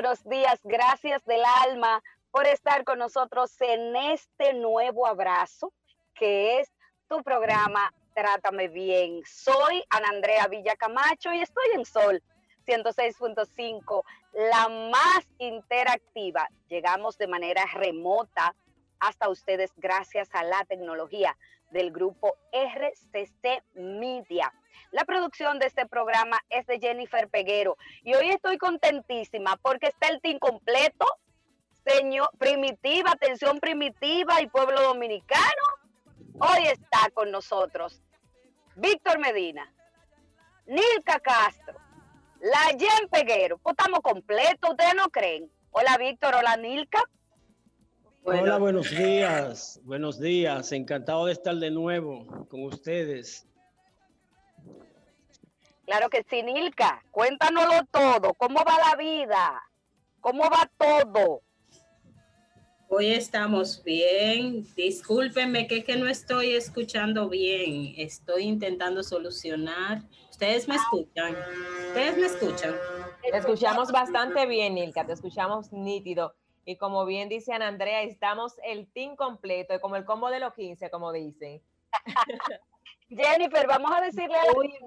Buenos días. Gracias del alma por estar con nosotros en este nuevo abrazo que es tu programa Trátame Bien. Soy Ana Andrea Villacamacho y estoy en Sol 106.5, la más interactiva. Llegamos de manera remota hasta ustedes gracias a la tecnología del grupo RCC Media. La producción de este programa es de Jennifer Peguero y hoy estoy contentísima porque está el team completo, señor Primitiva, Atención Primitiva y Pueblo Dominicano. Hoy está con nosotros Víctor Medina, Nilka Castro, la Jen Peguero. Pues estamos completos, ¿ustedes no creen? Hola Víctor, hola Nilka. Hola, buenos días, buenos días, encantado de estar de nuevo con ustedes. Claro que sí, Nilka, cuéntanoslo todo, ¿cómo va la vida? ¿Cómo va todo? Hoy estamos bien. Discúlpenme que es que no estoy escuchando bien. Estoy intentando solucionar. Ustedes me escuchan. Ustedes me escuchan. Te escuchamos bastante bien, Nilka. Te escuchamos nítido. Y como bien dice Ana Andrea, estamos el team completo, como el combo de los 15, como dicen. Jennifer, vamos a decirle a la gente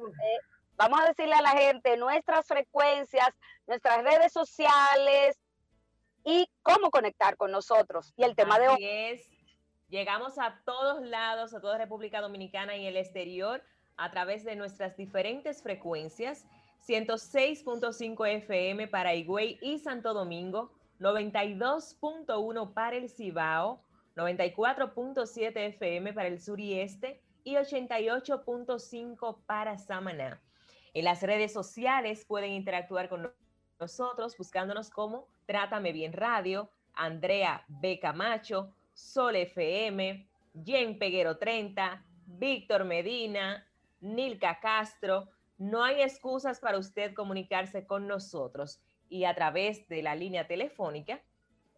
Vamos a decirle a la gente nuestras frecuencias, nuestras redes sociales y cómo conectar con nosotros. Y el tema de hoy es, llegamos a todos lados, a toda República Dominicana y el exterior a través de nuestras diferentes frecuencias. 106.5 FM para Higüey y Santo Domingo, 92.1 para el Cibao, 94.7 FM para el sur y este y 88.5 para Samaná. En las redes sociales pueden interactuar con nosotros buscándonos como Trátame Bien Radio, Andrea B. Camacho, Sol FM, Jen Peguero 30, Víctor Medina, Nilka Castro. No hay excusas para usted comunicarse con nosotros y a través de la línea telefónica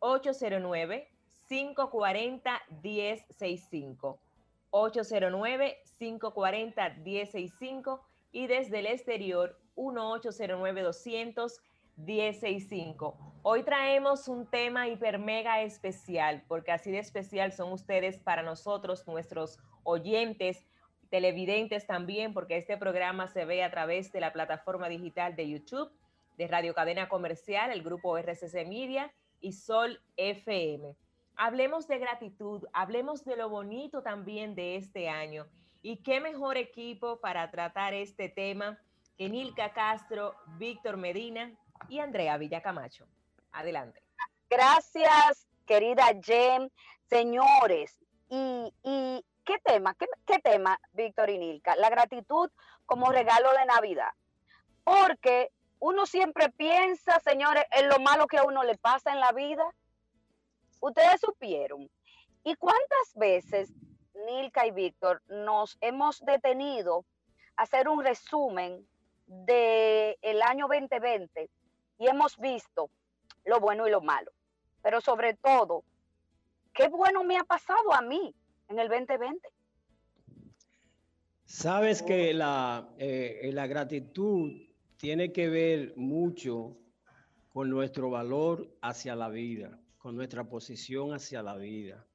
809-540-1065. 809-540-1065 y desde el exterior 1809-200-165. Hoy traemos un tema hiper mega especial, porque así de especial son ustedes para nosotros, nuestros oyentes, televidentes también, porque este programa se ve a través de la plataforma digital de YouTube, de Radio Cadena Comercial, el grupo RCC Media y Sol FM. Hablemos de gratitud, hablemos de lo bonito también de este año y qué mejor equipo para tratar este tema que Nilka Castro, Víctor Medina y Andrea Villacamacho. Adelante. Gracias, querida Jem. Señores, ¿y, qué tema? ¿Qué, ¿Qué tema, Víctor y Nilka? La gratitud como regalo de Navidad. Porque uno siempre piensa, señores, en lo malo que a uno le pasa en la vida. Ustedes supieron. ¿Y cuántas veces Nilka y Víctor, nos hemos detenido a hacer un resumen del el año 2020 y hemos visto lo bueno y lo malo. Pero sobre todo, qué bueno me ha pasado a mí en el 2020. Sabes que la, eh, la gratitud tiene que ver mucho con nuestro valor hacia la vida, con nuestra posición hacia la vida.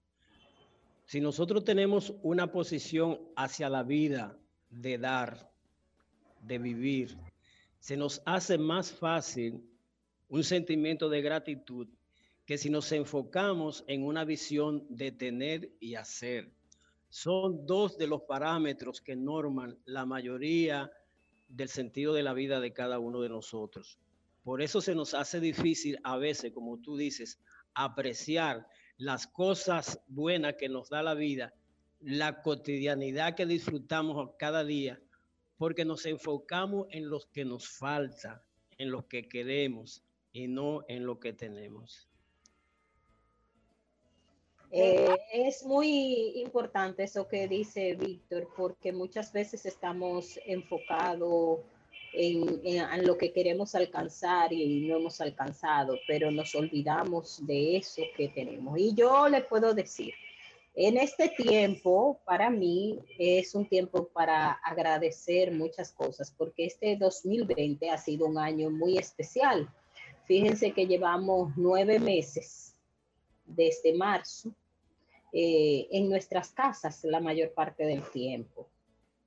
Si nosotros tenemos una posición hacia la vida de dar, de vivir, se nos hace más fácil un sentimiento de gratitud que si nos enfocamos en una visión de tener y hacer. Son dos de los parámetros que norman la mayoría del sentido de la vida de cada uno de nosotros. Por eso se nos hace difícil a veces, como tú dices, apreciar las cosas buenas que nos da la vida, la cotidianidad que disfrutamos cada día, porque nos enfocamos en lo que nos falta, en lo que queremos y no en lo que tenemos. Eh, es muy importante eso que dice Víctor, porque muchas veces estamos enfocados en, en, lo que queremos alcanzar y no hemos alcanzado, pero nos olvidamos de eso que tenemos. Y yo le puedo decir, en este tiempo, para mí, es un tiempo para agradecer muchas cosas, porque este 2020 ha sido un año muy especial. Fíjense que llevamos nueve meses desde marzo eh, en nuestras casas la mayor parte del tiempo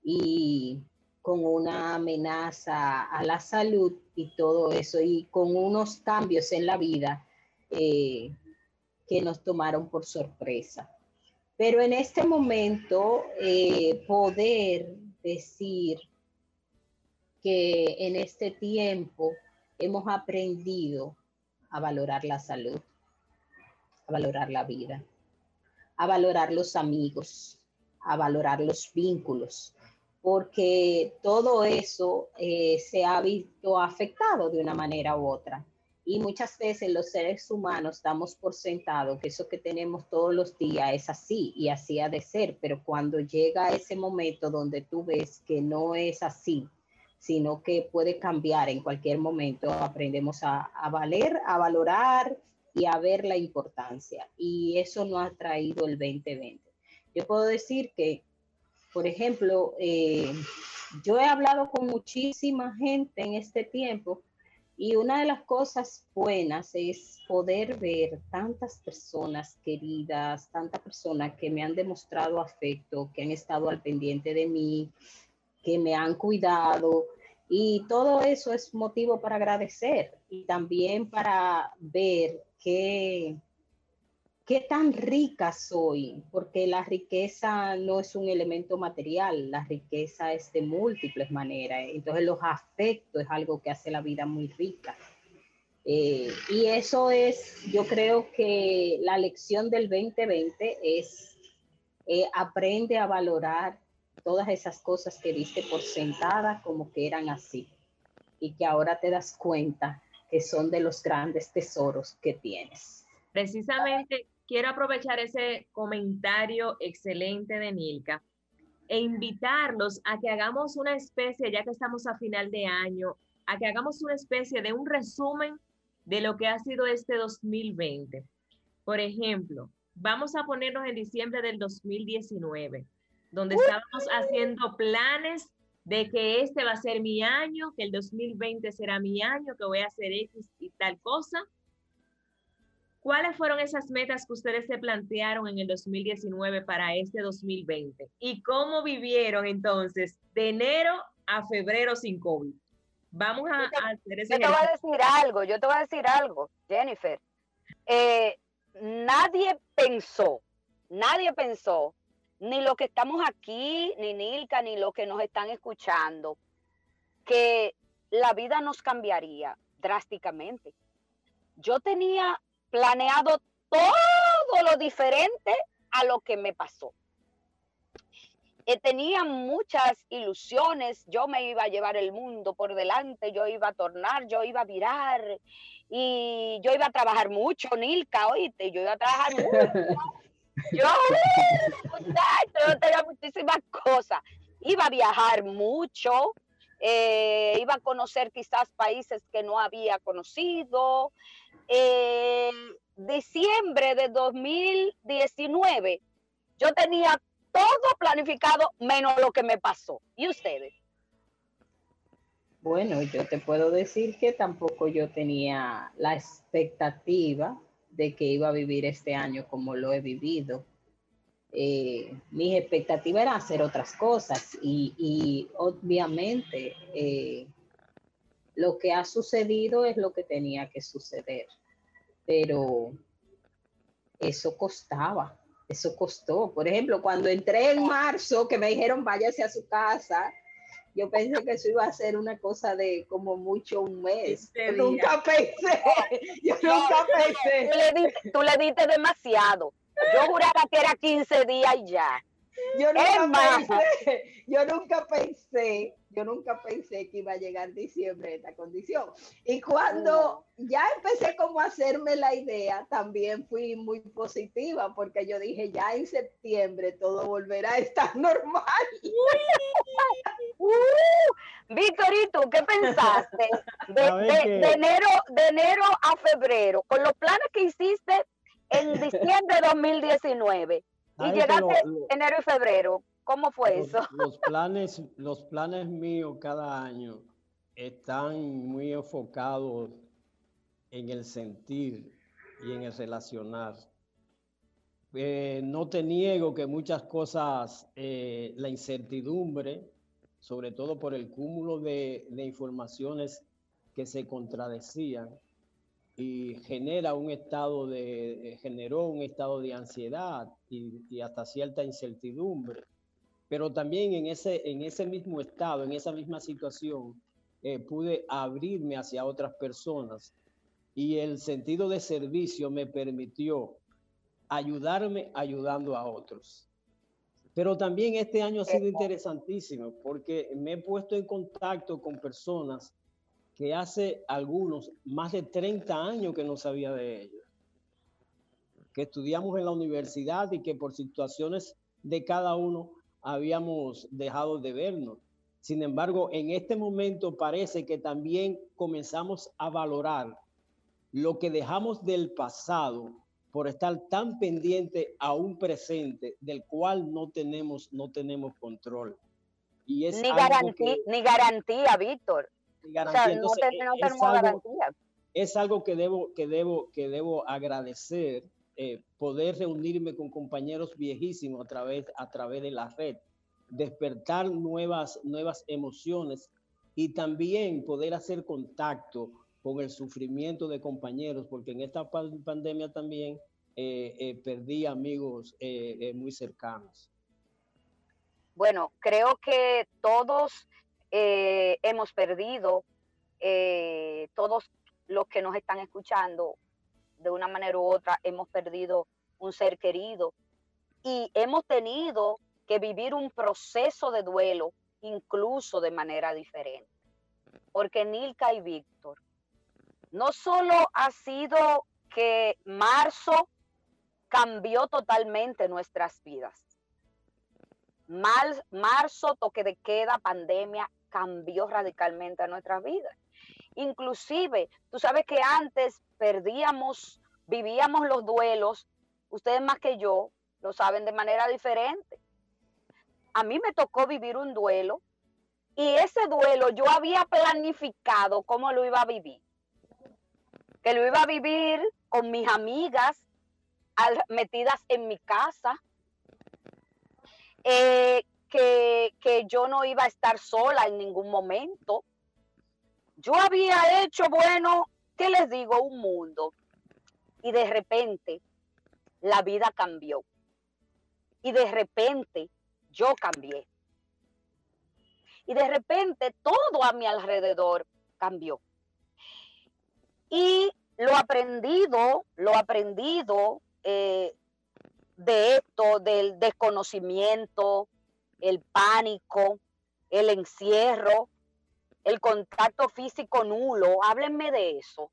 y con una amenaza a la salud y todo eso y con unos cambios en la vida eh, que nos tomaron por sorpresa. Pero en este momento eh, poder decir que en este tiempo hemos aprendido a valorar la salud, a valorar la vida a valorar los amigos, a valorar los vínculos, porque todo eso eh, se ha visto afectado de una manera u otra. Y muchas veces los seres humanos damos por sentado que eso que tenemos todos los días es así y así ha de ser, pero cuando llega ese momento donde tú ves que no es así, sino que puede cambiar en cualquier momento, aprendemos a, a valer, a valorar y a ver la importancia. Y eso no ha traído el 2020. Yo puedo decir que, por ejemplo, eh, yo he hablado con muchísima gente en este tiempo y una de las cosas buenas es poder ver tantas personas queridas, tantas personas que me han demostrado afecto, que han estado al pendiente de mí, que me han cuidado. Y todo eso es motivo para agradecer y también para ver qué, qué tan rica soy, porque la riqueza no es un elemento material, la riqueza es de múltiples maneras. Entonces los afectos es algo que hace la vida muy rica. Eh, y eso es, yo creo que la lección del 2020 es eh, aprende a valorar todas esas cosas que viste por sentada como que eran así y que ahora te das cuenta que son de los grandes tesoros que tienes. Precisamente quiero aprovechar ese comentario excelente de Nilka e invitarlos a que hagamos una especie, ya que estamos a final de año, a que hagamos una especie de un resumen de lo que ha sido este 2020. Por ejemplo, vamos a ponernos en diciembre del 2019, donde estábamos haciendo planes de que este va a ser mi año, que el 2020 será mi año, que voy a hacer X y tal cosa. ¿Cuáles fueron esas metas que ustedes se plantearon en el 2019 para este 2020? ¿Y cómo vivieron entonces de enero a febrero sin COVID? Vamos a, hacer ese Yo te voy a decir algo, yo te voy a decir algo, Jennifer. Eh, nadie pensó, nadie pensó ni los que estamos aquí, ni Nilka, ni los que nos están escuchando, que la vida nos cambiaría drásticamente. Yo tenía planeado todo lo diferente a lo que me pasó. Eh, tenía muchas ilusiones, yo me iba a llevar el mundo por delante, yo iba a tornar, yo iba a virar y yo iba a trabajar mucho, Nilka, oíste, yo iba a trabajar mucho. Yo, yo tenía muchísimas cosas. Iba a viajar mucho, eh, iba a conocer quizás países que no había conocido. Eh, diciembre de 2019, yo tenía todo planificado menos lo que me pasó. ¿Y ustedes? Bueno, yo te puedo decir que tampoco yo tenía la expectativa de que iba a vivir este año como lo he vivido. Eh, mis expectativas eran hacer otras cosas y, obviamente eh, lo que ha sucedido es lo que tenía que suceder, pero eso costaba, eso costó. Por ejemplo, cuando entré en marzo, que me dijeron váyase a su casa, yo pensé que eso iba a ser una cosa de como mucho un mes. Yo nunca pensé, yo nunca pensé. Tú le, diste, tú le diste demasiado. Yo juraba que era 15 días y ya. Yo nunca, pensé, yo nunca pensé, yo nunca pensé que iba a llegar diciembre en esta condición. Y cuando ya empecé como a hacerme la idea, también fui muy positiva porque yo dije, ya en septiembre todo volverá a estar normal. uh, Víctor, qué pensaste de, enero, de enero a febrero con los planes que hiciste en diciembre de 2019 y llegaste enero y febrero. ¿Cómo fue eso? Los planes, los planes míos cada año están muy enfocados en el sentir y en el relacionar. Eh, no te niego que muchas cosas, eh, la incertidumbre, sobre todo por el cúmulo de, de informaciones que se contradecían, y genera un estado de, eh, generó un estado de ansiedad y, hasta cierta incertidumbre. Pero también en ese, en ese mismo estado, en esa misma situación, eh, pude abrirme hacia otras personas y el sentido de servicio me permitió ayudarme ayudando a otros. Pero también este año ha sido interesantísimo porque me he puesto en contacto con personas que hace algunos más de 30 años que no sabía de ellos, que estudiamos en la universidad y que por situaciones de cada uno habíamos dejado de vernos. Sin embargo, en este momento parece que también comenzamos a valorar lo que dejamos del pasado por estar tan pendiente a un presente del cual no tenemos, no tenemos control. Y es ni, garantía, ni garantía, Víctor es, algo, que debo, que debo, que debo agradecer, eh, poder reunirme con compañeros viejísimos a través, a través de la red, despertar nuevas, nuevas emociones y también poder hacer contacto con el sufrimiento de compañeros, porque en esta pandemia también eh, eh, perdí amigos muy cercanos. Bueno, creo que todos eh, hemos perdido, eh, todos los que nos están escuchando, de una manera u otra, hemos perdido un ser querido y hemos tenido que vivir un proceso de duelo incluso de manera diferente. Porque Nilka y Víctor, no solo ha sido que marzo cambió totalmente nuestras vidas. marzo, toque de queda, pandemia, cambió radicalmente a nuestras vidas. Inclusive, tú sabes que antes perdíamos, vivíamos los duelos, ustedes más que yo lo saben de manera diferente. A mí me tocó vivir un duelo y ese duelo yo había planificado cómo lo iba a vivir. Que lo iba a vivir con mis amigas metidas en mi casa, eh, que, yo no iba a estar sola en ningún momento. Yo había hecho, bueno, ¿qué les digo? Un mundo. Y de repente la vida cambió. Y de repente yo cambié. Y de repente todo a mi alrededor cambió. Y lo aprendido, lo aprendido eh, de esto, del desconocimiento, el pánico, el encierro, el contacto físico nulo. Háblenme de eso.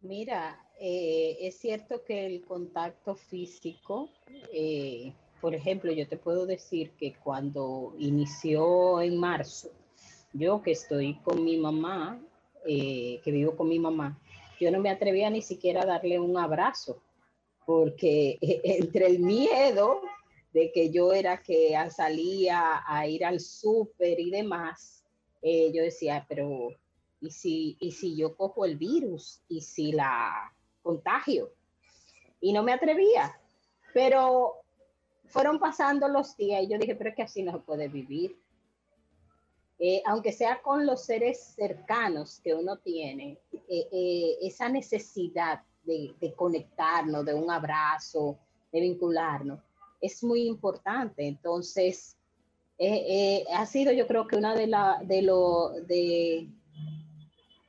Mira, eh, es cierto que el contacto físico, eh, por ejemplo, yo te puedo decir que cuando inició en marzo, yo que estoy con mi mamá, eh, que vivo con mi mamá, yo no me atrevía ni siquiera a darle un abrazo, porque entre el miedo de que yo era que salía a ir al súper y demás, eh, yo decía, pero ¿y si, ¿y si yo cojo el virus? ¿Y si la contagio? Y no me atrevía. Pero fueron pasando los días y yo dije, pero es que así no se puede vivir. Eh, aunque sea con los seres cercanos que uno tiene, eh, esa necesidad de, conectarnos, de un abrazo, de vincularnos, es muy importante. Entonces, ha sido yo creo que una de la, de lo, de,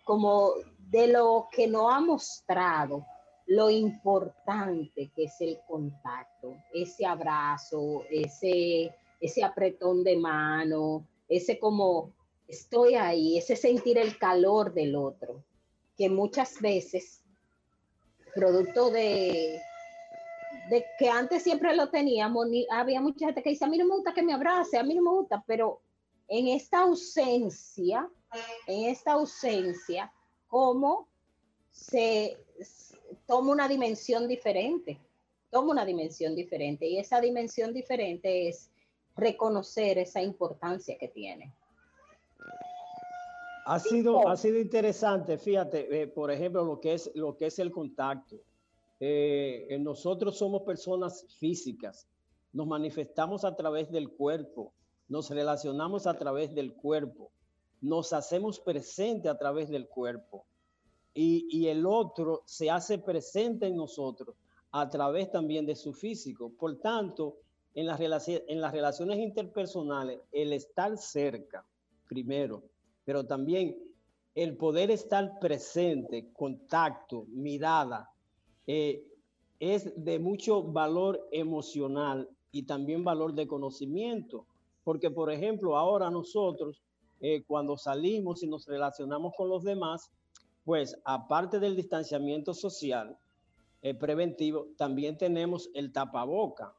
como de lo que nos ha mostrado lo importante que es el contacto, ese abrazo, ese, ese apretón de mano, ese como estoy ahí, ese sentir el calor del otro, que muchas veces, producto de, de que antes siempre lo teníamos, había mucha gente que dice, a mí no me gusta que me abrace, a mí no me gusta, pero en esta ausencia, en esta ausencia, ¿cómo se toma una dimensión diferente, toma una dimensión diferente y esa dimensión diferente es reconocer esa importancia que tiene. Ha sido, ha sido interesante, fíjate, eh, por ejemplo, lo que es, lo que es el contacto. Eh, nosotros somos personas físicas, nos manifestamos a través del cuerpo, nos relacionamos a través del cuerpo, nos hacemos presente a través del cuerpo. Y, el otro se hace presente en nosotros a través también de su físico. Por tanto, en las, en las relaciones interpersonales, el estar cerca, primero, pero también el poder estar presente, contacto, mirada, eh, es de mucho valor emocional y también valor de conocimiento. Porque, por ejemplo, ahora nosotros, eh, cuando salimos y nos relacionamos con los demás, pues aparte del distanciamiento social eh, preventivo, también tenemos el tapaboca.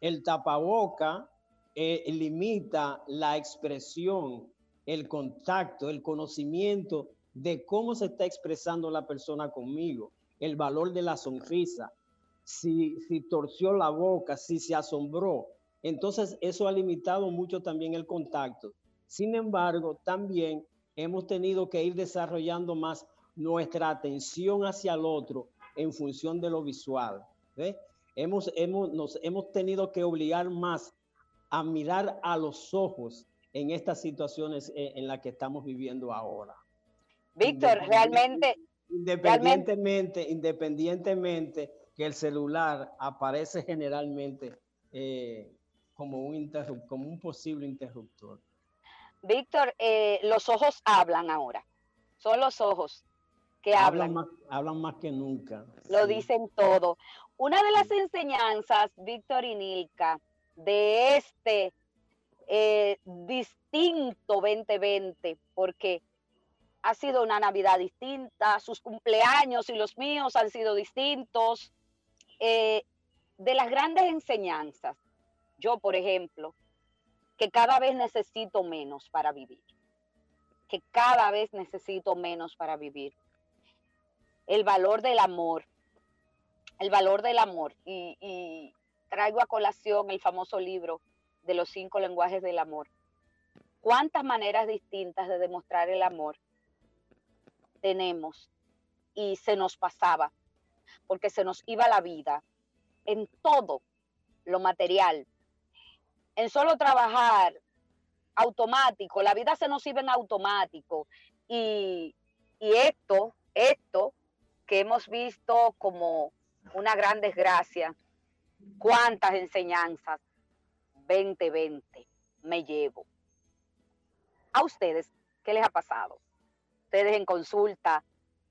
El tapaboca eh, limita la expresión, el contacto, el conocimiento de cómo se está expresando la persona conmigo, el valor de la sonrisa, si, si torció la boca, si se asombró. Entonces eso ha limitado mucho también el contacto. Sin embargo, también hemos tenido que ir desarrollando más nuestra atención hacia el otro en función de lo visual. Hemos, hemos, nos hemos tenido que obligar más a mirar a los ojos en estas situaciones en, las que estamos viviendo ahora. Víctor, realmente... Independientemente, independientemente que el celular aparece generalmente eh, como, un como un posible interruptor. Víctor, eh, los ojos hablan ahora. Son los ojos que hablan. Hablan más, que nunca. Lo dicen todo. Una de las enseñanzas, Víctor y Nilka, de este eh, distinto 2020, porque ha sido una Navidad distinta, sus cumpleaños y los míos han sido distintos. Eh, de las grandes enseñanzas, yo, por ejemplo, que cada vez necesito menos para vivir, que cada vez necesito menos para vivir. El valor del amor, el valor del amor. Y, traigo a colación el famoso libro de los cinco lenguajes del amor. ¿Cuántas maneras distintas de demostrar el amor tenemos? Y se nos pasaba, porque se nos iba la vida en todo lo material, en solo trabajar automático, la vida se nos iba en automático. Y, esto, esto que hemos visto como una gran desgracia, cuántas enseñanzas 2020 me llevo. A ustedes, ¿qué les ha pasado? Ustedes en consulta,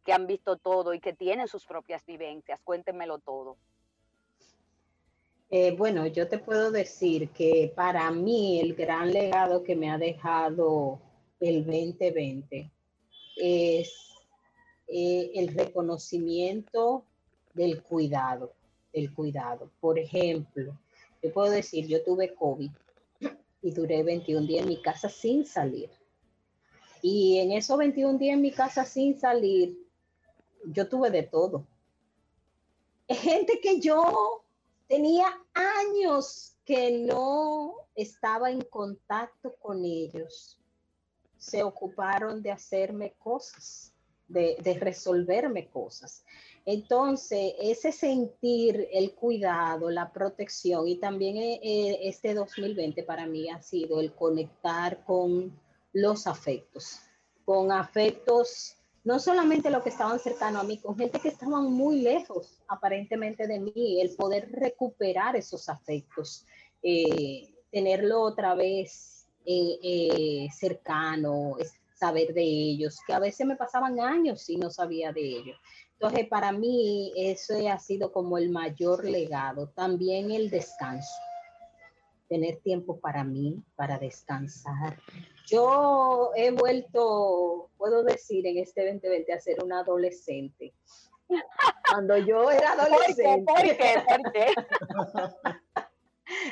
que han visto todo y que tienen sus propias vivencias, cuéntenmelo todo. Eh, bueno, yo te puedo decir que para mí el gran legado que me ha dejado el 2020 es eh, el reconocimiento del cuidado, del cuidado. Por ejemplo, Yo puedo decir, yo tuve COVID y duré 21 días en mi casa sin salir. Y en esos 21 días en mi casa sin salir, yo tuve de todo. Gente que yo tenía años que no estaba en contacto con ellos. Se ocuparon de hacerme cosas, de, resolverme cosas. Entonces, ese sentir el cuidado, la protección y también eh, eh, este 2020 para mí ha sido el conectar con los afectos, con afectos, no solamente los que estaban cercanos a mí, con gente que estaban muy lejos aparentemente de mí, el poder recuperar esos afectos, eh, tenerlo otra vez cercano, saber de ellos, que a veces me pasaban años y no sabía de ellos. Entonces, para mí, eso ha sido como el mayor legado. También el descanso. Tener tiempo para mí, para descansar. Yo he vuelto, puedo decir, en este 2020 a ser una adolescente. Cuando yo era adolescente. ¿Por qué? ¿Por qué?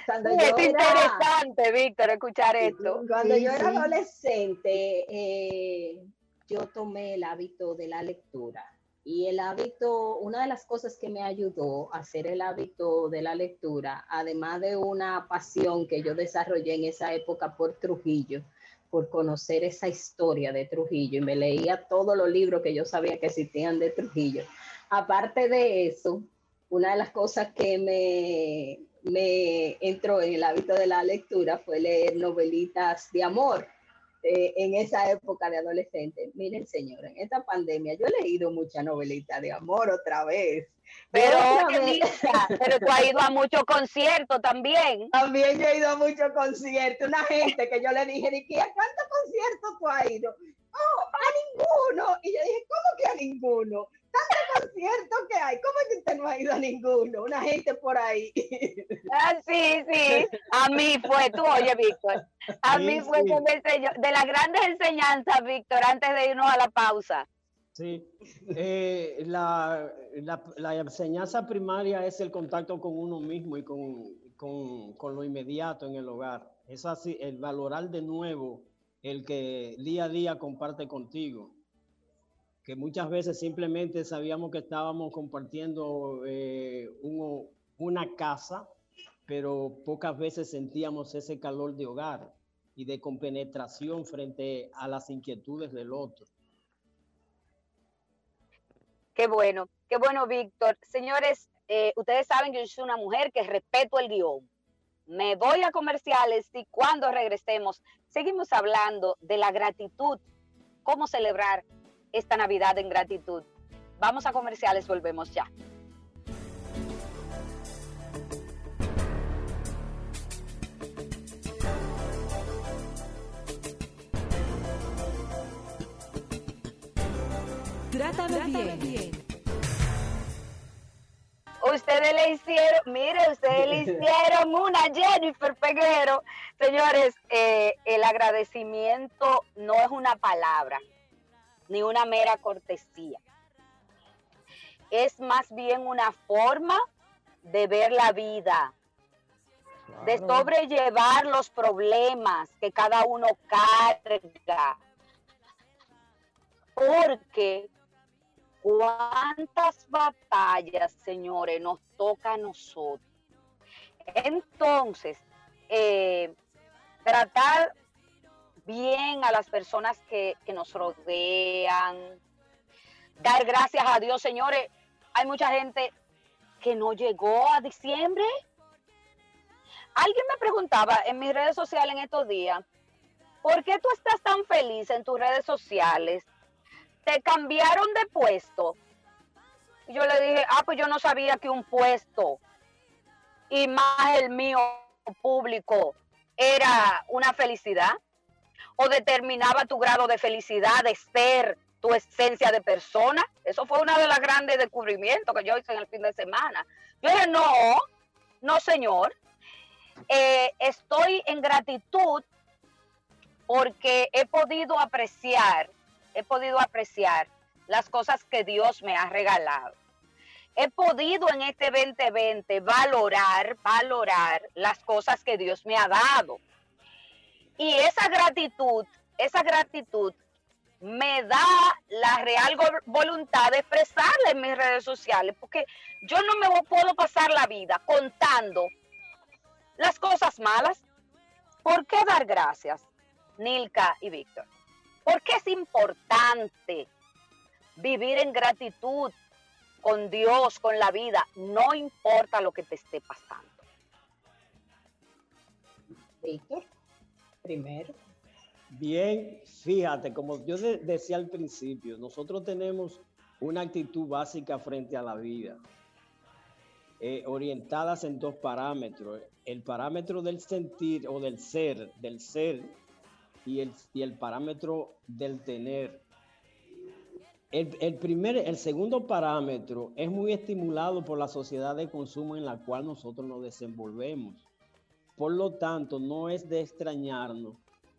Cuando es interesante, Víctor, escuchar esto. Cuando yo era adolescente, eh, yo tomé el hábito de la lectura y el hábito, una de las cosas que me ayudó a hacer el hábito de la lectura, además de una pasión que yo desarrollé en esa época por Trujillo, por conocer esa historia de Trujillo y me leía todos los libros que yo sabía que existían de Trujillo. Aparte de eso, una de las cosas que me, me entró en el hábito de la lectura fue leer novelitas de amor eh, en esa época de adolescente. Miren, señora, en esta pandemia yo he leído mucha novelita de amor otra vez. Pero, pero tú has ido a muchos conciertos también. También yo he ido a muchos conciertos. Una gente que yo le dije, ¿a cuántos conciertos tú has ido? Oh, a ninguno. Y yo dije, ¿cómo que a ninguno? tanto concierto que hay, ¿cómo es que usted no ha ido a ninguno? Una gente por ahí. Ah, sí, sí, a mí fue, tú oye, Víctor, a mí fue que me enseñó, de las grandes enseñanzas, Víctor, antes de irnos a la pausa. Sí, eh, la, la, la, enseñanza primaria es el contacto con uno mismo y con, con, con lo inmediato en el hogar. Es así, el valorar de nuevo el que día a día comparte contigo que muchas veces simplemente sabíamos que estábamos compartiendo eh, una casa, pero pocas veces sentíamos ese calor de hogar y de compenetración frente a las inquietudes del otro. Qué bueno, qué bueno, Víctor. Señores, eh, ustedes saben que yo soy una mujer que respeto el guion. Me voy a comerciales y cuando regresemos seguimos hablando de la gratitud, cómo celebrar esta Navidad en gratitud. Vamos a comerciales, volvemos ya. Trátame, bien. Ustedes le hicieron, mire, ustedes le hicieron una Jennifer Peguero. Señores, eh, el agradecimiento no es una palabra, ni una mera cortesía. Es más bien una forma de ver la vida, de sobrellevar los problemas que cada uno carga. Porque cuántas batallas, señores, nos toca a nosotros. Entonces, eh, tratar bien a las personas que, nos rodean. Dar gracias a Dios, señores. Hay mucha gente que no llegó a diciembre. Alguien me preguntaba en mis redes sociales en estos días, ¿por qué tú estás tan feliz en tus redes sociales? Te cambiaron de puesto. Yo le dije, ah, pues yo no sabía que un puesto y más el mío público era una felicidad o determinaba tu grado de felicidad, de ser, tu esencia de persona. Eso fue uno de los grandes descubrimientos que yo hice en el fin de semana. Yo dije, no, no señor, eh, estoy en gratitud porque he podido apreciar, he podido apreciar las cosas que Dios me ha regalado. he podido en este 2020 valorar, valorar las cosas que Dios me ha dado. Y esa gratitud, esa gratitud me da la real voluntad de expresarla en mis redes sociales, porque yo no me puedo pasar la vida contando las cosas malas. ¿Por qué dar gracias, Nilka y Víctor? Porque es importante vivir en gratitud con Dios, con la vida, no importa lo que te esté pasando. Víctor, primero. Bien, fíjate, como yo decía al principio, nosotros tenemos una actitud básica frente a la vida, eh, orientadas en dos parámetros. El parámetro del sentir o del ser, del ser, y el, y el parámetro del tener. El, el, primer, el segundo parámetro es muy estimulado por la sociedad de consumo en la cual nosotros nos desenvolvemos. Por lo tanto, no es de extrañarnos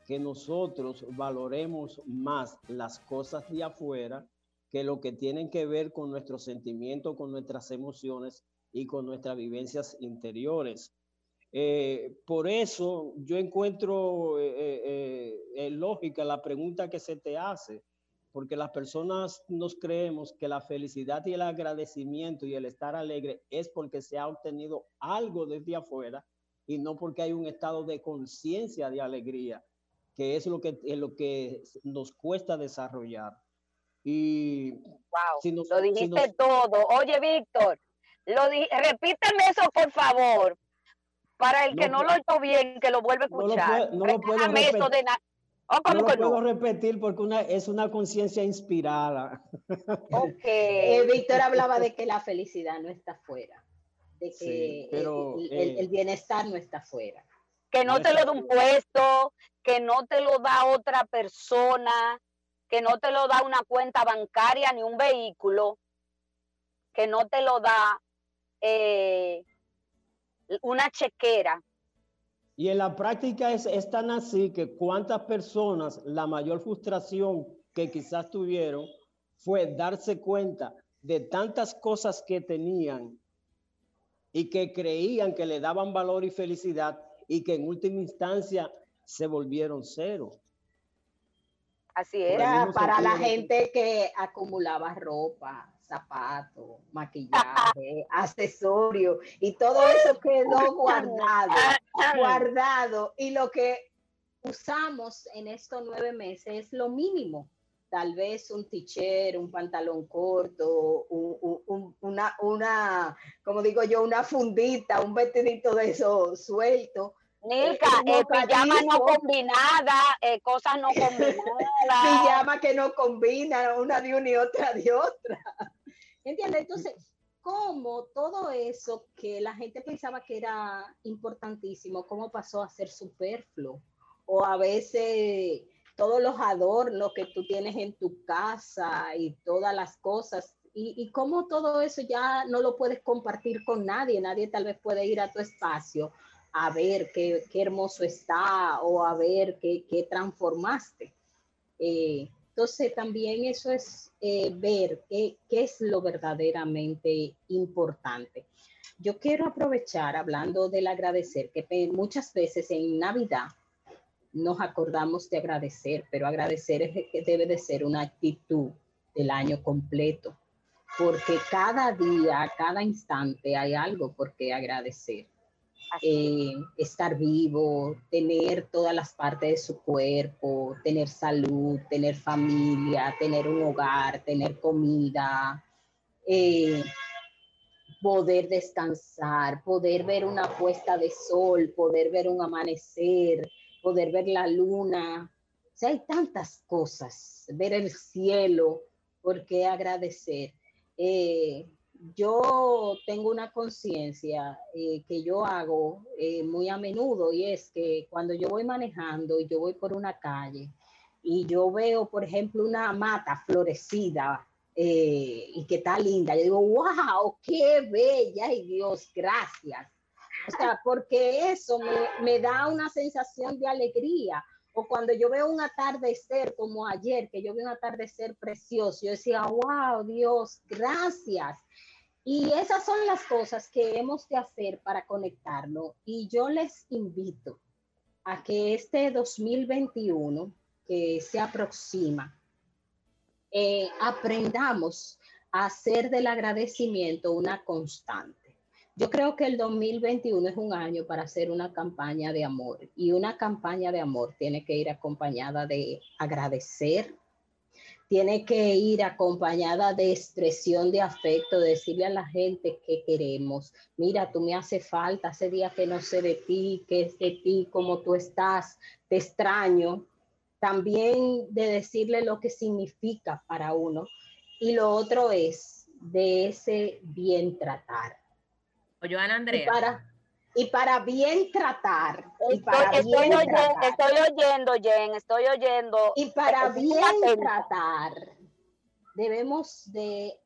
que nosotros valoremos más las cosas de afuera que lo que tienen que ver con nuestros sentimientos, con nuestras emociones y con nuestras vivencias interiores. Eh, por eso yo encuentro eh, eh, lógica la pregunta que se te hace, porque las personas nos creemos que la felicidad y el agradecimiento y el estar alegre es porque se ha obtenido algo desde afuera y no porque hay un estado de conciencia de alegría que es lo que, es lo que nos cuesta desarrollar. Y wow, lo dijiste todo. Oye, Víctor, lo repíteme eso, por favor, para el que no, lo oyó bien, que lo vuelve a escuchar. No lo, puedo, repetir. no lo puedo repetir porque una, es una conciencia inspirada. Eh, Víctor hablaba de que la felicidad no está fuera, de que el, el, eh, bienestar no está fuera que no te lo da un puesto, que no te lo da otra persona, que no te lo da una cuenta bancaria ni un vehículo, que no te lo da eh, una chequera. Y en la práctica es, es, tan así que cuántas personas, la mayor frustración que quizás tuvieron fue darse cuenta de tantas cosas que tenían y que creían que le daban valor y felicidad y que en última instancia se volvieron cero. Así es. para la gente que acumulaba ropa, zapatos, maquillaje, accesorios y todo eso quedó guardado, guardado. Y lo que usamos en estos nueve meses es lo mínimo. Tal vez un t un pantalón corto, una, una, como digo yo, una fundita, un vestidito de eso suelto, Nilka, eh, pijama no combinada, eh, cosas no combinadas. pijama que no combina, una de una y otra de otra. ¿Entiendes? Entonces, ¿cómo todo eso que la gente pensaba que era importantísimo, cómo pasó a ser superfluo? O a veces todos los adornos que tú tienes en tu casa y todas las cosas y, cómo todo eso ya no lo puedes compartir con nadie, nadie tal vez puede ir a tu espacio a ver qué, hermoso está o a ver qué, transformaste. Eh, entonces también eso es eh, ver qué, es lo verdaderamente importante. Yo quiero aprovechar hablando del agradecer, que muchas veces en Navidad nos acordamos de agradecer, pero agradecer es que debe de ser una actitud del año completo, porque cada día, cada instante hay algo por qué agradecer. Eh, estar vivo, tener todas las partes de su cuerpo, tener salud, tener familia, tener un hogar, tener comida, eh, poder descansar, poder ver una puesta de sol, poder ver un amanecer, poder ver la luna. O hay tantas cosas, ver el cielo, por qué agradecer. Eh, yo tengo una conciencia eh, que yo hago eh, muy a menudo y es que cuando yo voy manejando y yo voy por una calle y yo veo, por ejemplo, una mata florecida eh, y que está linda, yo digo, wow, qué bella y Dios, gracias. O sea, porque eso me, me da una sensación de alegría. O cuando yo veo un atardecer como ayer, que yo vi un atardecer precioso, yo decía, wow, Dios, gracias Y esas son las cosas que hemos de hacer para conectarlo. Y yo les invito a que este 2021 que se aproxima, eh, aprendamos a hacer del agradecimiento una constante. Yo creo que el 2021 es un año para hacer una campaña de amor y una campaña de amor tiene que ir acompañada de agradecer, tiene que ir acompañada de expresión de afecto, decirle a la gente que queremos. Mira, tú me hace falta, hace día que no sé de ti, que es de ti, cómo tú estás, te extraño. También de decirle lo que significa para uno. Y lo otro es de ese bien tratar. O Joana Andrea. Y para, y para bien tratar. Y para estoy, bien tratar. estoy oyendo, Jen, estoy oyendo. Y para bien tratar, debemos de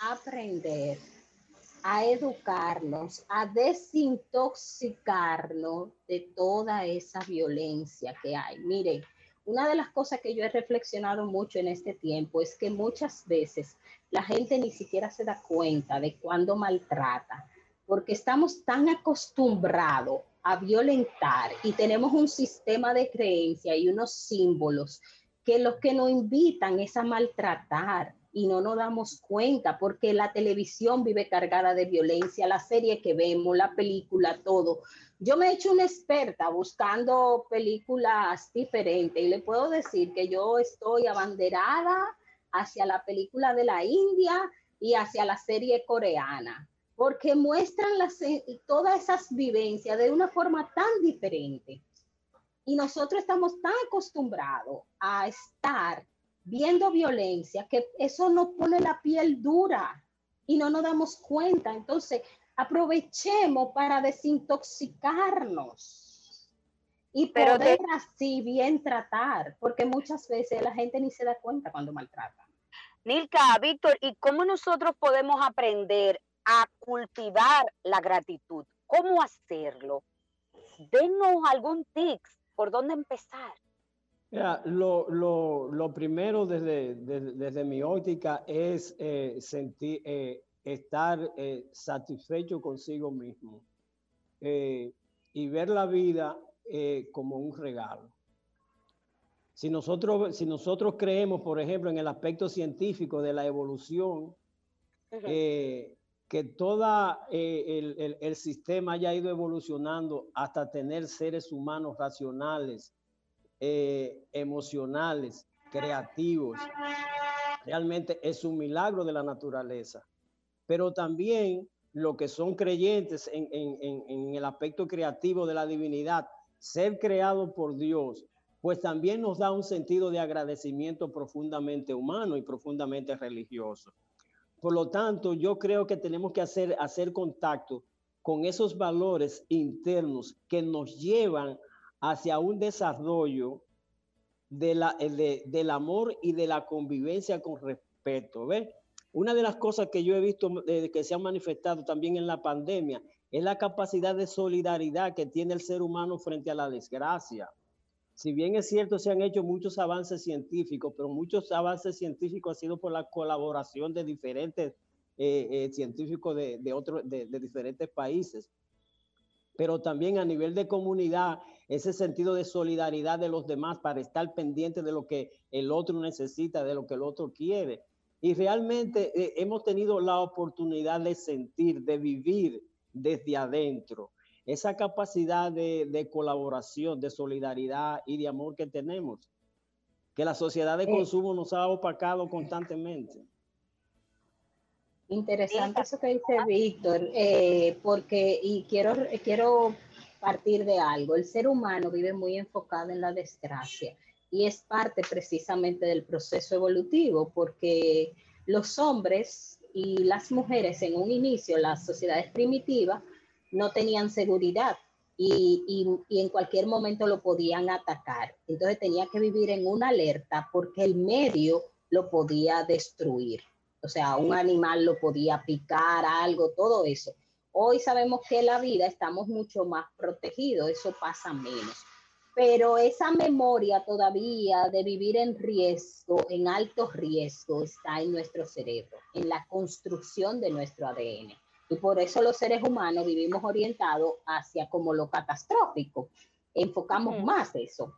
aprender a educarnos, a desintoxicarnos de toda esa violencia que hay. Mire, una de las cosas que yo he reflexionado mucho en este tiempo es que muchas veces la gente ni siquiera se da cuenta de cuando maltrata, porque estamos tan acostumbrados a violentar y tenemos un sistema de creencia y unos símbolos que los que nos invitan es a maltratar y no nos damos cuenta porque la televisión vive cargada de violencia, la serie que vemos, la película, todo. Yo me he hecho una experta buscando películas diferentes y le puedo decir que yo estoy abanderada hacia la película de la India y hacia la serie coreana porque muestran las, eh, todas esas vivencias de una forma tan diferente. Y nosotros estamos tan acostumbrados a estar viendo violencia que eso nos pone la piel dura y no nos damos cuenta. Entonces, aprovechemos para desintoxicarnos y Pero poder así bien tratar, porque muchas veces la gente ni se da cuenta cuando maltrata. Nilka, Víctor, ¿y cómo nosotros podemos aprender a cultivar la gratitud. ¿Cómo hacerlo? Denos algún tips por dónde empezar. lo, primero desde, desde, mi óptica es eh, sentir, eh, estar eh, satisfecho consigo mismo y ver la vida como un regalo. Si nosotros, si nosotros creemos, por ejemplo, en el aspecto científico de la evolución, que todo eh, el, el, sistema haya ido evolucionando hasta tener seres humanos racionales, eh, emocionales, creativos. Realmente es un milagro de la naturaleza. Pero también lo que son creyentes en, en, en el aspecto creativo de la divinidad, ser creado por Dios, pues también nos da un sentido de agradecimiento profundamente humano y profundamente religioso. Por lo tanto, yo creo que tenemos que hacer, hacer contacto con esos valores internos que nos llevan hacia un desarrollo de la, del amor y de la convivencia con respeto. ¿ves? Una de las cosas que yo he visto eh, que se han manifestado también en la pandemia es la capacidad de solidaridad que tiene el ser humano frente a la desgracia si bien es cierto, se han hecho muchos avances científicos, pero muchos avances científicos han sido por la colaboración de diferentes eh, eh, científicos de, de, de, diferentes países. Pero también a nivel de comunidad, ese sentido de solidaridad de los demás para estar pendiente de lo que el otro necesita, de lo que el otro quiere. Y realmente eh, hemos tenido la oportunidad de sentir, de vivir desde adentro esa capacidad de, colaboración, de solidaridad y de amor que tenemos, que la sociedad de consumo nos ha opacado constantemente. Interesante eso que dice Víctor, eh, porque, y quiero, quiero partir de algo, el ser humano vive muy enfocado en la desgracia y es parte precisamente del proceso evolutivo, porque los hombres y las mujeres en un inicio, las sociedades primitivas, no tenían seguridad y, en cualquier momento lo podían atacar. Entonces tenía que vivir en una alerta porque el medio lo podía destruir. O sea, un animal lo podía picar, algo, todo eso. Hoy sabemos que en la vida estamos mucho más protegidos, eso pasa menos. pero esa memoria todavía de vivir en riesgo, en alto riesgo, está en nuestro cerebro, en la construcción de nuestro ADN. Y por eso los seres humanos vivimos orientados hacia como lo catastrófico. Enfocamos más eso.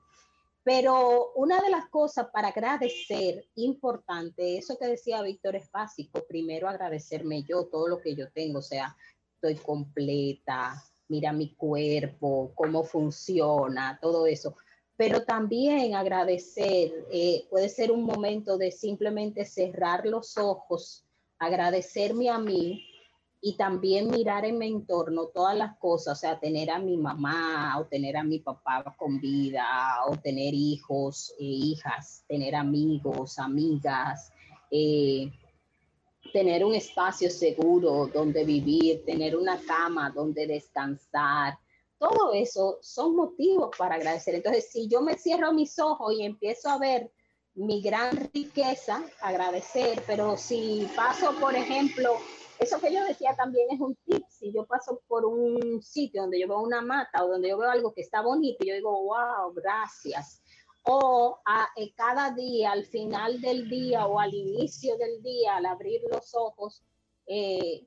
Pero una de las cosas para agradecer importante, eso que decía Víctor es básico, primero agradecerme yo todo lo que yo tengo, o sea, estoy completa, mira mi cuerpo, cómo funciona, todo eso. Pero también agradecer, eh, puede ser un momento de simplemente cerrar los ojos, agradecerme a mí y también mirar en mi entorno todas las cosas, o sea, tener a mi mamá o tener a mi papá con vida, o tener hijos, e hijas, tener amigos, amigas, eh, tener un espacio seguro donde vivir, tener una cama donde descansar. Todo eso son motivos para agradecer. Entonces, si yo me cierro mis ojos y empiezo a ver mi gran riqueza, agradecer, pero si paso, por ejemplo, eso que yo decía también es un tip, si yo paso por un sitio donde yo veo una mata o donde yo veo algo que está bonito, yo digo, wow, gracias o a, eh, cada día, al final del día o al inicio del día, al abrir los ojos, eh,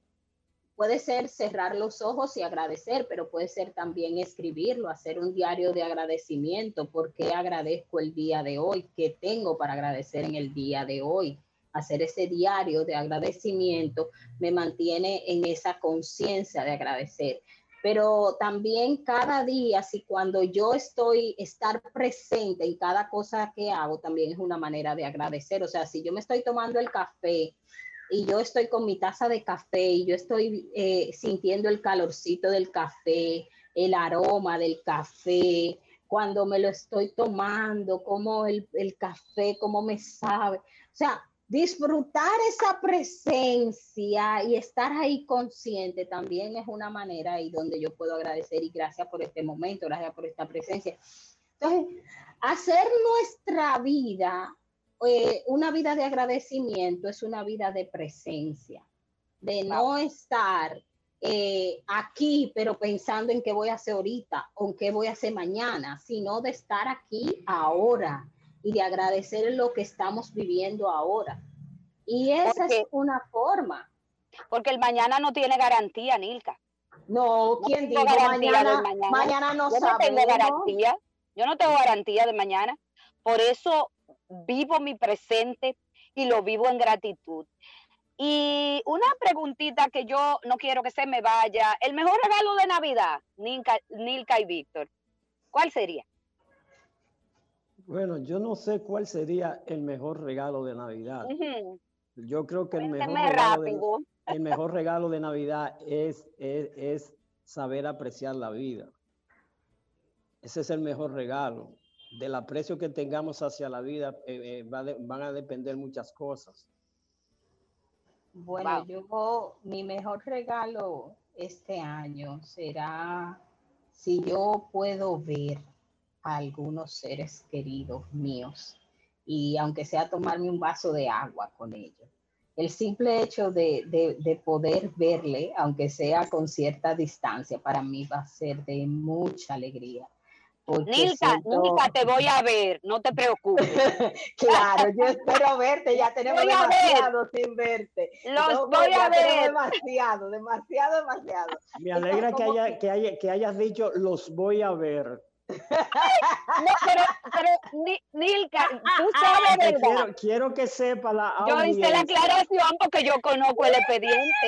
puede ser cerrar los ojos y agradecer, pero puede ser también escribirlo, hacer un diario de agradecimiento, porque agradezco el día de hoy, qué tengo para agradecer en el día de hoy. Hacer ese diario de agradecimiento me mantiene en esa conciencia de agradecer pero también cada día, si cuando yo estoy, estar presente en cada cosa que hago, también es una manera de agradecer. O sea, si yo me estoy tomando el café y yo estoy con mi taza de café y yo estoy eh, sintiendo el calorcito del café, el aroma del café, cuando me lo estoy tomando, como el, el café, cómo me sabe. O sea, disfrutar esa presencia y estar ahí consciente también es una manera y donde yo puedo agradecer y gracias por este momento, gracias por esta presencia. Entonces, hacer nuestra vida eh, una vida de agradecimiento es una vida de presencia, de no estar eh, aquí, pero pensando en qué voy a hacer ahorita o en qué voy a hacer mañana, sino de estar aquí ahora y de agradecer lo que estamos viviendo ahora. Y esa es una forma. Porque el mañana no tiene garantía, Nilka. No, ¿quién dice mañana, mañana? no Yo no tengo garantía. Yo no tengo garantía de mañana. Por eso vivo mi presente y lo vivo en gratitud. Y una preguntita que yo no quiero que se me vaya. El mejor regalo de Navidad, Nilka, Nilka y Víctor, ¿cuál sería? Bueno, yo no sé cuál sería el mejor regalo de Navidad. Yo creo que el mejor, regalo de, el mejor regalo de Navidad es, es, saber apreciar la vida. Ese es el mejor regalo. Del aprecio que tengamos hacia la vida eh, eh, van a depender muchas cosas. Bueno, yo mi mejor regalo este año será si yo puedo ver algunos seres queridos míos y aunque sea tomarme un vaso de agua con ellos. El simple hecho de, de, poder verle, aunque sea con cierta distancia, para mí va a ser de mucha alegría. Nilka, Nilka, te voy a ver, no te preocupes. claro, yo espero verte, ya tenemos demasiado sin verte. Los voy a ver. Demasiado, demasiado, demasiado. Me alegra que, haya, que, haya, que hayas dicho los voy a ver. No, pero, pero Nilka, tú sabes verdad. Quiero, quiero, que sepa la audiencia. Yo hice la aclaración porque yo conozco el expediente.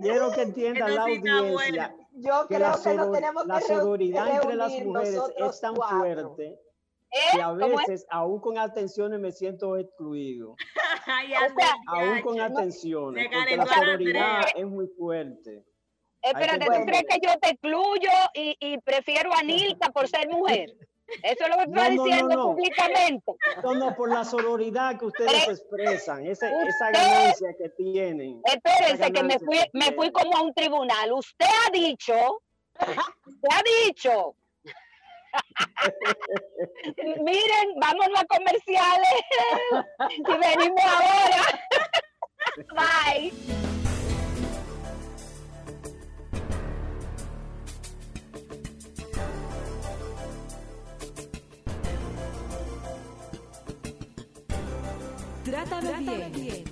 Quiero que entienda la audiencia. Yo creo que, la, que no tenemos la seguridad entre las mujeres es tan fuerte ¿Eh? que a veces, aún con atenciones, me siento excluido. o sea, aún con atenciones, porque la sororidad es muy fuerte. Espérate, ¿tú crees que yo te excluyo y, y prefiero a Nilka por ser mujer? Eso es lo que estoy diciendo públicamente. No, no, por la sororidad que ustedes expresan, esa, esa ganancia que tienen. Espérense, que me fui, me fui como a un tribunal. Usted ha dicho, usted ha dicho. Miren, vámonos a comerciales y venimos ahora. Bye. Trátame bien.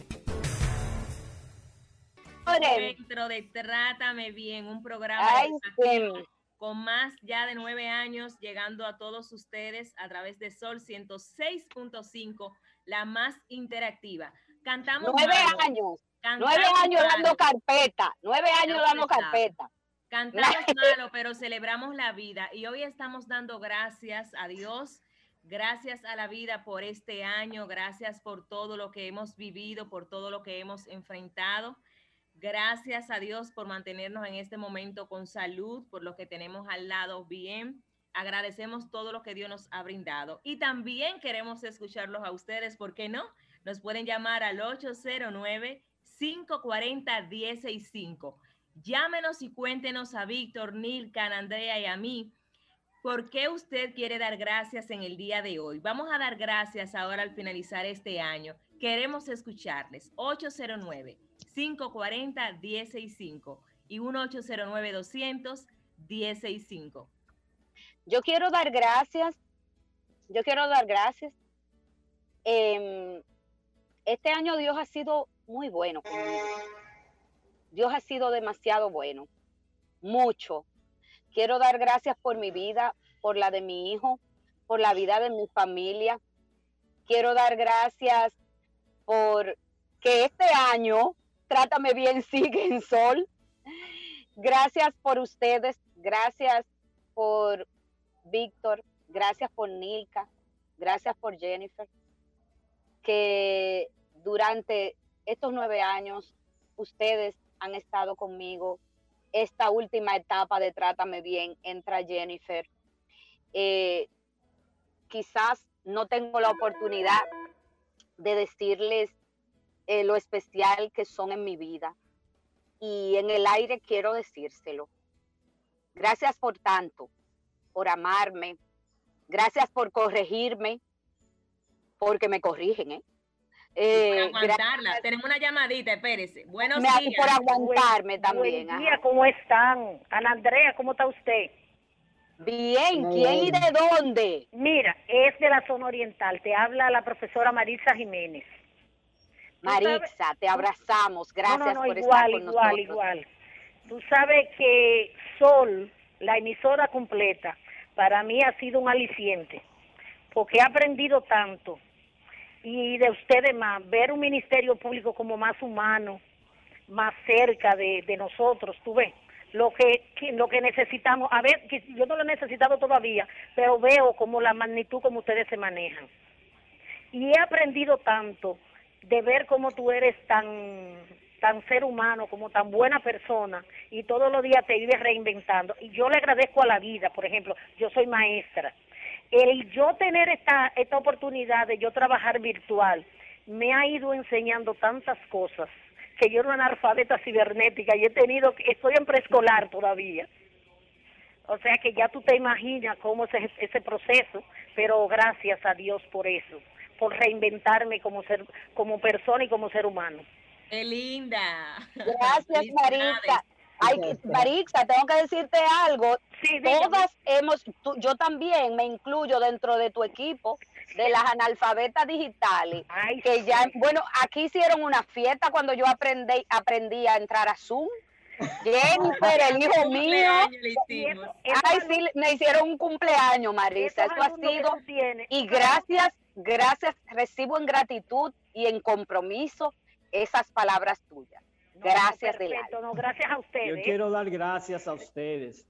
Dentro de Trátame bien, un programa con más ya de nueve años llegando a todos ustedes a través de Sol 106.5, la más interactiva. Cantamos nueve años, nueve años dando carpeta, nueve años dando carpeta. Cantamos malo, pero celebramos la vida. Y hoy estamos dando gracias a Dios, gracias a la vida por este año, gracias por todo lo que hemos vivido, por todo lo que hemos enfrentado. Gracias a Dios por mantenernos en este momento con salud, por lo que tenemos al lado bien. Agradecemos todo lo que Dios nos ha brindado y también queremos escucharlos a ustedes, ¿por qué no? Nos pueden llamar al 809 540 165 Llámenos y cuéntenos a Víctor, Nilkan, Andrea y a mí por qué usted quiere dar gracias en el día de hoy. Vamos a dar gracias ahora al finalizar este año. Queremos escucharles. 809-540-165 y 1-809-200-165. Yo quiero dar gracias. Yo quiero dar gracias. Em, este año Dios ha sido muy bueno conmigo Dios ha sido demasiado bueno, mucho. Quiero dar gracias por mi vida, por la de mi hijo, por la vida de mi familia. Quiero dar gracias por que este año Trátame bien sigue en sol. Gracias por ustedes, gracias por Víctor, gracias por Nilka, gracias por Jennifer, que durante estos nueve años ustedes han estado conmigo. Esta última etapa de Trátame Bien entra Jennifer. Eh, quizás no tengo la oportunidad de decirles eh, lo especial que son en mi vida. Y en el aire quiero decírselo. Gracias por tanto, por amarme. Gracias por corregirme, porque me corrigen, ¿eh? Eh, aguantarla. Tenemos una llamadita, espérese. Buenos días. Por aguantarme también. Buen día, ¿cómo están? Ana Andrea, ¿cómo está usted? Bien, ¿quién y de dónde? Mira, es de la zona oriental. Te habla la profesora Marisa Jiménez. Marisa, te abrazamos. Gracias no, no, por igual, estar con igual, igual. Tú sabes que Sol, la emisora completa, para mí ha sido un aliciente, porque he aprendido tanto y de ustedes más, ver un ministerio público como más humano, más cerca de, nosotros, tú ves, lo que, lo que necesitamos, a ver, yo no lo he necesitado todavía, pero veo como la magnitud como ustedes se manejan. Y he aprendido tanto de ver cómo tú eres tan tan ser humano, como tan buena persona, y todos los días te vives reinventando. Y yo le agradezco a la vida, por ejemplo, yo soy maestra, el yo tener esta, esta oportunidad de yo trabajar virtual me ha ido enseñando tantas cosas que yo era una analfabeta cibernética y he tenido, estoy en preescolar todavía. O sea que ya tú te imaginas cómo es ese proceso, pero gracias a Dios por eso, por reinventarme como ser, como persona y como ser humano. ¡Qué linda! Gracias, Marita. Ay, Marixa, tengo que decirte algo. Sí, Todas hemos, yo también me incluyo dentro de tu equipo de las analfabetas digitales. que ya, bueno, aquí hicieron una fiesta cuando yo aprendí, aprendí a entrar a Zoom. Jennifer, el hijo mío. Ay, sí, me hicieron un cumpleaños, Marisa. Esto ha sido. Y gracias, gracias, recibo en gratitud y en compromiso esas palabras tuyas. Gracias, no, gracias a ustedes. Yo quiero dar gracias a ustedes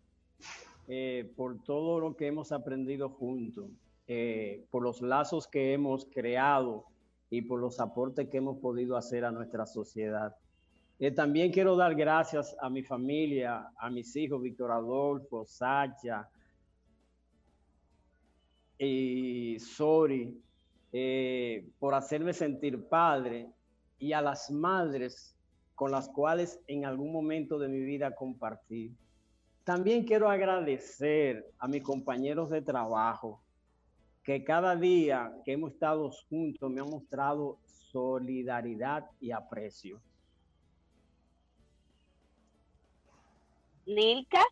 eh, por todo lo que hemos aprendido juntos, eh, por los lazos que hemos creado y por los aportes que hemos podido hacer a nuestra sociedad. Eh, también quiero dar gracias a mi familia, a mis hijos, Víctor Adolfo, Sacha y Sori, por hacerme sentir padre y a las madres con las cuales en algún momento de mi vida compartí. También quiero agradecer a mis compañeros de trabajo que cada día que hemos estado juntos me han mostrado solidaridad y aprecio. Lilka.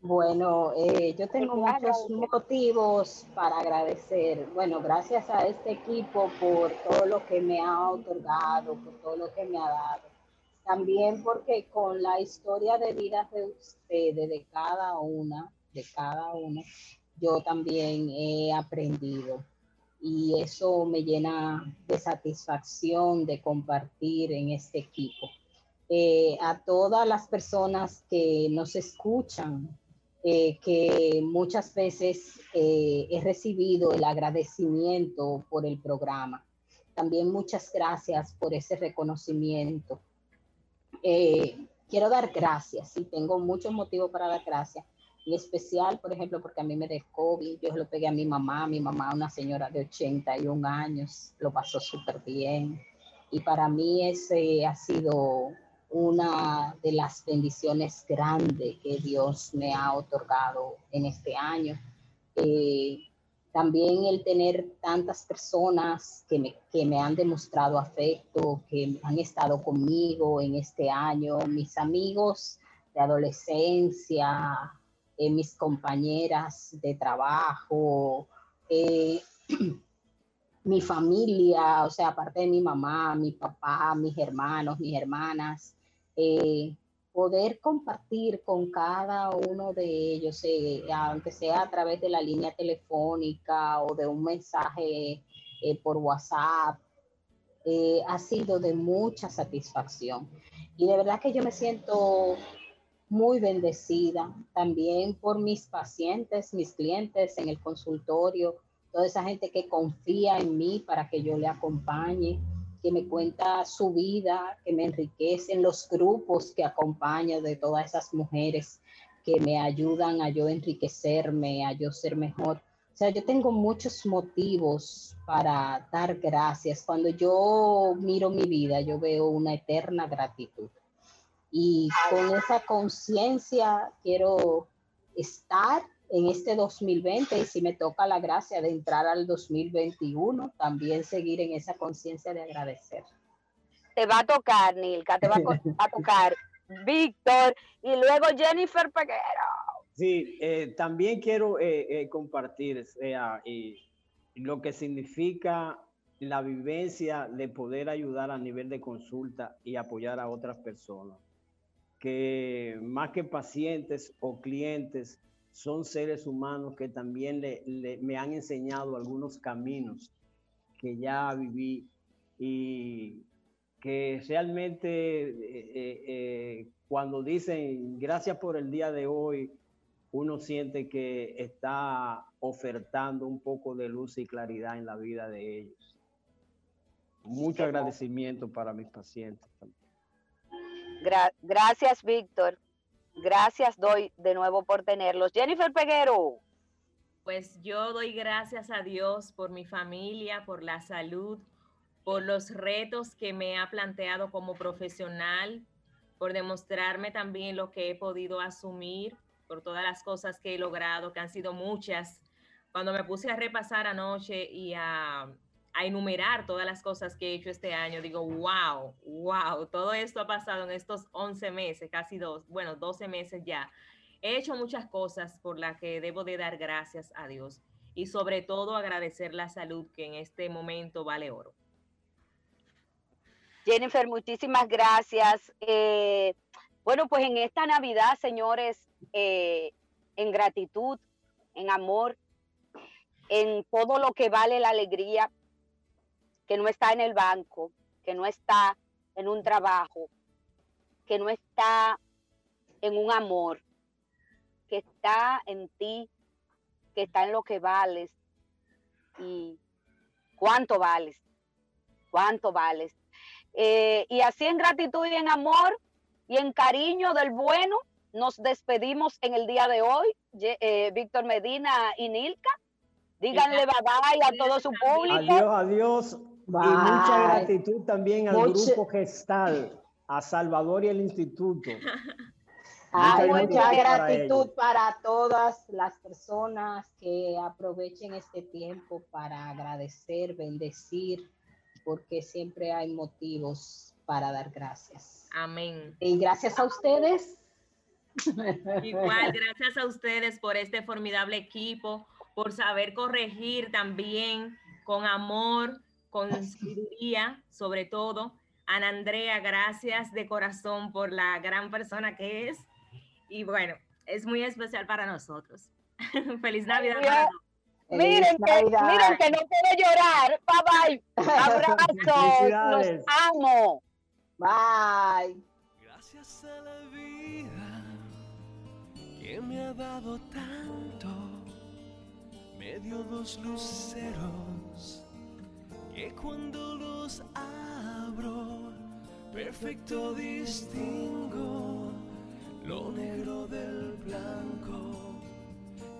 Bueno, eh, yo tengo muchos motivos para agradecer. Bueno, gracias a este equipo por todo lo que me ha otorgado, por todo lo que me ha dado. También porque con la historia de vida de ustedes, de cada una, de cada uno, yo también he aprendido. Y eso me llena de satisfacción de compartir en este equipo. Eh, a todas las personas que nos escuchan, eh, que muchas veces eh, he recibido el agradecimiento por el programa. También muchas gracias por ese reconocimiento. Eh, quiero dar gracias y tengo muchos motivos para dar gracias. En especial, por ejemplo, porque a mí me dio COVID, yo lo pegué a mi mamá, mi mamá, una señora de 81 años, lo pasó súper bien. Y para mí ese ha sido una de las bendiciones grandes que Dios me ha otorgado en este año. Eh, también el tener tantas personas que me, que me han demostrado afecto, que han estado conmigo en este año, mis amigos de adolescencia, eh, mis compañeras de trabajo, eh, mi familia, o sea, aparte de mi mamá, mi papá, mis hermanos, mis hermanas, eh, poder compartir con cada uno de ellos, eh, aunque sea a través de la línea telefónica o de un mensaje eh, por WhatsApp, ha sido de mucha satisfacción. Y de verdad que yo me siento muy bendecida también por mis pacientes, mis clientes en el consultorio, toda esa gente que confía en mí para que yo le acompañe que me cuenta su vida, que me enriquecen los grupos que acompañan de todas esas mujeres que me ayudan a yo enriquecerme, a yo ser mejor. O sea, yo tengo muchos motivos para dar gracias. Cuando yo miro mi vida, yo veo una eterna gratitud. Y con esa conciencia quiero estar en este 2020 y si me toca la gracia de entrar al 2021, también seguir en esa conciencia de agradecer. Te va a tocar, Nilka, te va a, tocar Víctor y luego Jennifer Peguero. Sí, eh, también quiero eh, eh, compartir lo que significa la vivencia de poder ayudar a nivel de consulta y apoyar a otras personas, que más que pacientes o clientes, son seres humanos que también me han enseñado algunos caminos que ya viví y que realmente eh, eh, eh, cuando dicen gracias por el día de hoy, uno siente que está ofertando un poco de luz y claridad en la vida de ellos. Mucho agradecimiento para mis pacientes. gracias, Víctor. Gracias doy de nuevo por tenerlos. Jennifer Peguero. Pues yo doy gracias a Dios por mi familia, por la salud, por los retos que me ha planteado como profesional, por demostrarme también lo que he podido asumir, por todas las cosas que he logrado, que han sido muchas. Cuando me puse a repasar anoche y a a enumerar todas las cosas que he hecho este año, digo, wow, wow, todo esto ha pasado en estos 11 meses, casi dos, bueno, 12 meses ya. He hecho muchas cosas por las que debo de dar gracias a Dios y sobre todo agradecer la salud que en este momento vale oro. Jennifer, muchísimas gracias. Eh, bueno, pues en esta Navidad, señores, eh, en gratitud, en amor, en todo lo que vale la alegría, que no está en el banco, que no está en un trabajo, que no está en un amor, que está en ti, que está en lo que vales y cuánto vales, cuánto vales. Eh, y así en gratitud y en amor y en cariño del bueno, nos despedimos en el día de hoy, eh, Víctor Medina y Nilka. Díganle bye bye a todo su público. Adiós, adiós. Y mucha gratitud también al grupo Gestal, a Salvador y el Instituto. mucha gratitud para, todas las personas que aprovechen este tiempo para agradecer, bendecir, porque siempre hay motivos para dar gracias. Amén. Y gracias a ustedes Igual, gracias a ustedes por este formidable equipo, por saber corregir también con amor, con sabiduría, sobre todo. Ana Andrea, gracias de corazón por la gran persona que es. Y bueno, es muy especial para nosotros. Feliz Navidad para todos. Miren que, miren que no puedo llorar. Bye bye. Abrazos. Los amo. Bye. Gracias a la vida que me ha dado tanto, me dio dos luceros que cuando los abro, perfecto distingo lo negro del blanco.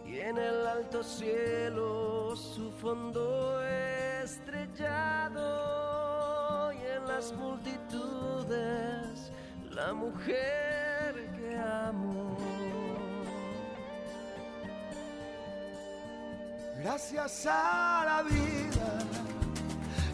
Y en el alto cielo su fondo estrellado. Y en las multitudes la mujer que amo. Gracias a la vida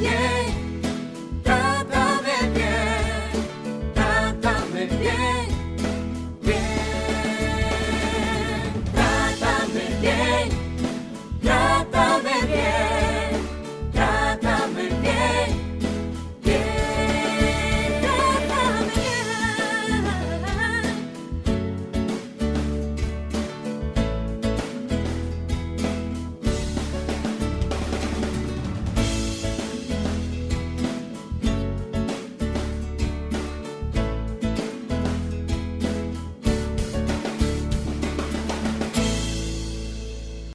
yeah.